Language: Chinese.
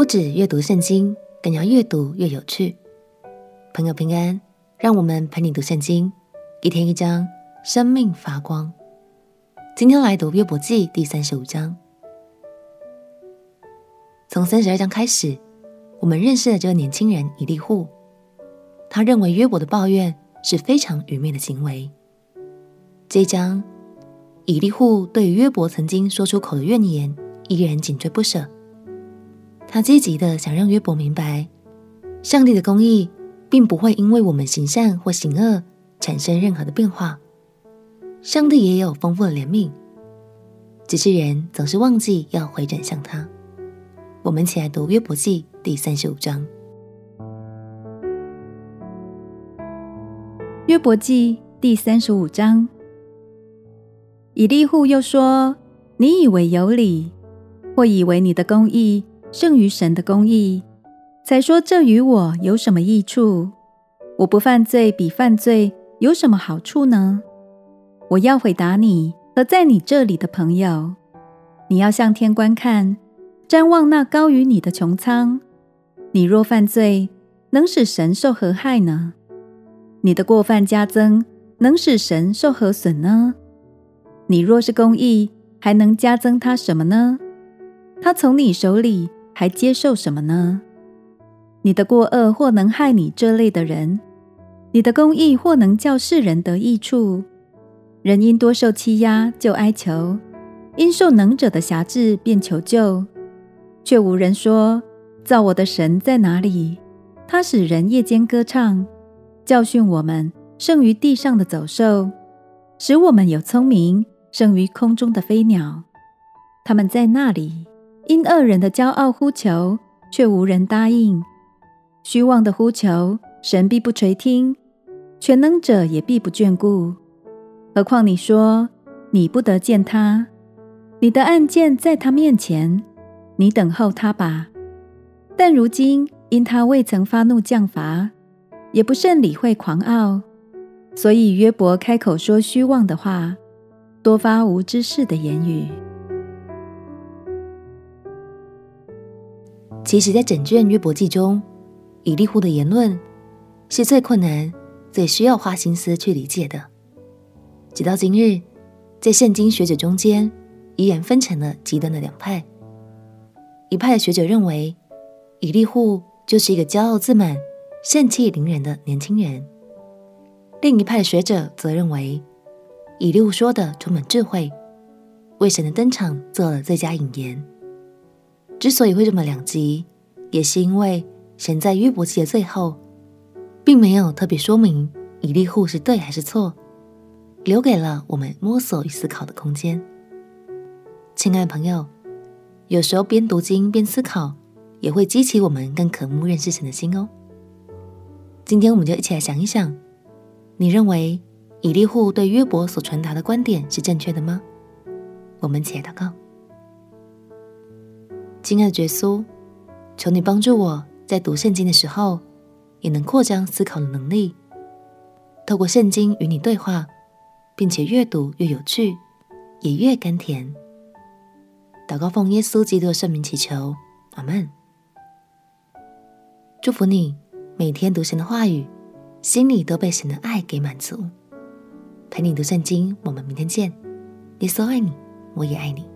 不止阅读圣经，更要越读越有趣。朋友平安，让我们陪你读圣经，一天一章，生命发光。今天来读约伯记第三十五章。从三十二章开始，我们认识了这个年轻人以利户。他认为约伯的抱怨是非常愚昧的行为。这一章，以利户对于约伯曾经说出口的怨言，依然紧追不舍。他积极地想让约伯明白，上帝的公义并不会因为我们行善或行恶产生任何的变化。上帝也有丰富的怜悯，只是人总是忘记要回转向他。我们起来读约伯记第三十五章。约伯记第三十五章，以利户又说：“你以为有理，或以为你的公义。”胜于神的公义，才说这与我有什么益处？我不犯罪，比犯罪有什么好处呢？我要回答你和在你这里的朋友：你要向天观看，瞻望那高于你的穹苍。你若犯罪，能使神受何害呢？你的过犯加增，能使神受何损呢？你若是公义，还能加增他什么呢？他从你手里。还接受什么呢？你的过恶或能害你这类的人，你的公义或能叫世人得益处。人因多受欺压就哀求，因受能者的辖制便求救，却无人说：造我的神在哪里？他使人夜间歌唱，教训我们胜于地上的走兽，使我们有聪明胜于空中的飞鸟。他们在那里。因恶人的骄傲呼求，却无人答应；虚妄的呼求，神必不垂听；全能者也必不眷顾。何况你说你不得见他，你的案件在他面前，你等候他吧。但如今因他未曾发怒降罚，也不甚理会狂傲，所以约伯开口说虚妄的话，多发无知识的言语。其实，在整卷约伯记中，以利户的言论是最困难、最需要花心思去理解的。直到今日，在圣经学者中间，依然分成了极端的两派。一派的学者认为，以利户就是一个骄傲自满、盛气凌人的年轻人；另一派的学者则认为，以利户说的充满智慧，为神的登场做了最佳引言。之所以会这么两极，也是因为神在约伯记的最后，并没有特别说明以利户是对还是错，留给了我们摸索与思考的空间。亲爱的朋友，有时候边读经边思考，也会激起我们更渴慕认识神的心哦。今天我们就一起来想一想，你认为以利户对约伯所传达的观点是正确的吗？我们一起来祷告。亲爱的耶稣，求你帮助我在读圣经的时候，也能扩张思考的能力，透过圣经与你对话，并且越读越有趣，也越甘甜。祷告奉耶稣基督的圣名祈求，阿门。祝福你每天读神的话语，心里都被神的爱给满足。陪你读圣经，我们明天见。耶稣爱你，我也爱你。